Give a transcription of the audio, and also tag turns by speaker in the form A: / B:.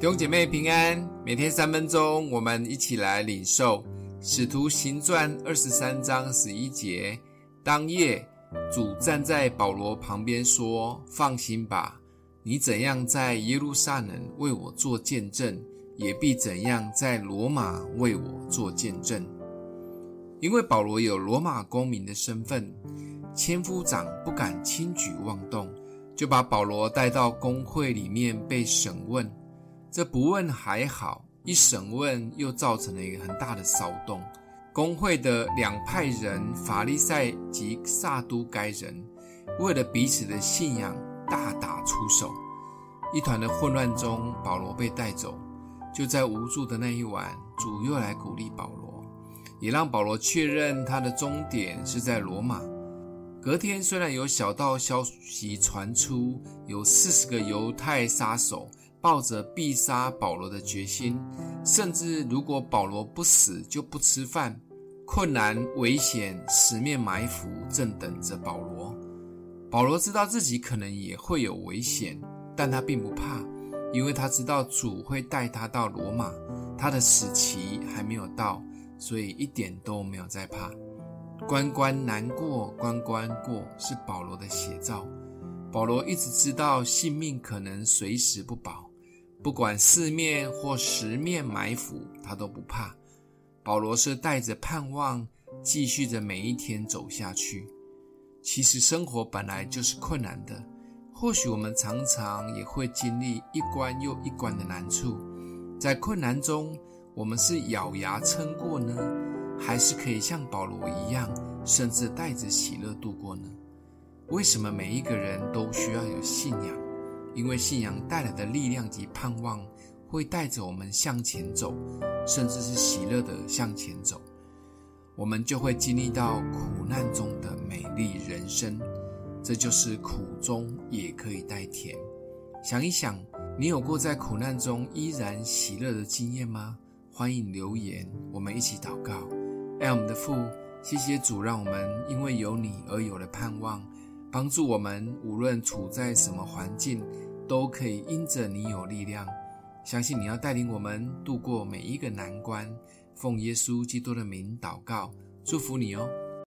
A: 弟兄姐妹平安，每天三分钟，我们一起来领受《使徒行传》二十三章十一节。当夜，主站在保罗旁边说：“放心吧，你怎样在耶路撒冷为我做见证，也必怎样在罗马为我做见证。”因为保罗有罗马公民的身份，千夫长不敢轻举妄动，就把保罗带到公会里面被审问。这不问还好，一审问又造成了一个很大的骚动。公会的两派人，法利赛及撒都该人，为了彼此的信仰大打出手。一团的混乱中，保罗被带走。就在无助的那一晚，主又来鼓励保罗，也让保罗确认他的终点是在罗马。隔天，虽然有小道消息传出，有四十个犹太杀手。抱着必杀保罗的决心，甚至如果保罗不死就不吃饭。困难、危险、十面埋伏正等着保罗。保罗知道自己可能也会有危险，但他并不怕，因为他知道主会带他到罗马，他的死期还没有到，所以一点都没有在怕。关关难过关关过，是保罗的写照。保罗一直知道性命可能随时不保。不管四面或十面埋伏，他都不怕。保罗是带着盼望，继续着每一天走下去。其实生活本来就是困难的，或许我们常常也会经历一关又一关的难处。在困难中，我们是咬牙撑过呢，还是可以像保罗一样，甚至带着喜乐度过呢？为什么每一个人都需要有信仰？因为信仰带来的力量及盼望，会带着我们向前走，甚至是喜乐的向前走，我们就会经历到苦难中的美丽人生。这就是苦中也可以带甜。想一想，你有过在苦难中依然喜乐的经验吗？欢迎留言，我们一起祷告。爱我们的父，谢谢主，让我们因为有你而有了盼望，帮助我们无论处在什么环境。都可以因着你有力量，相信你要带领我们度过每一个难关。奉耶稣基督的名祷告，祝福你哦。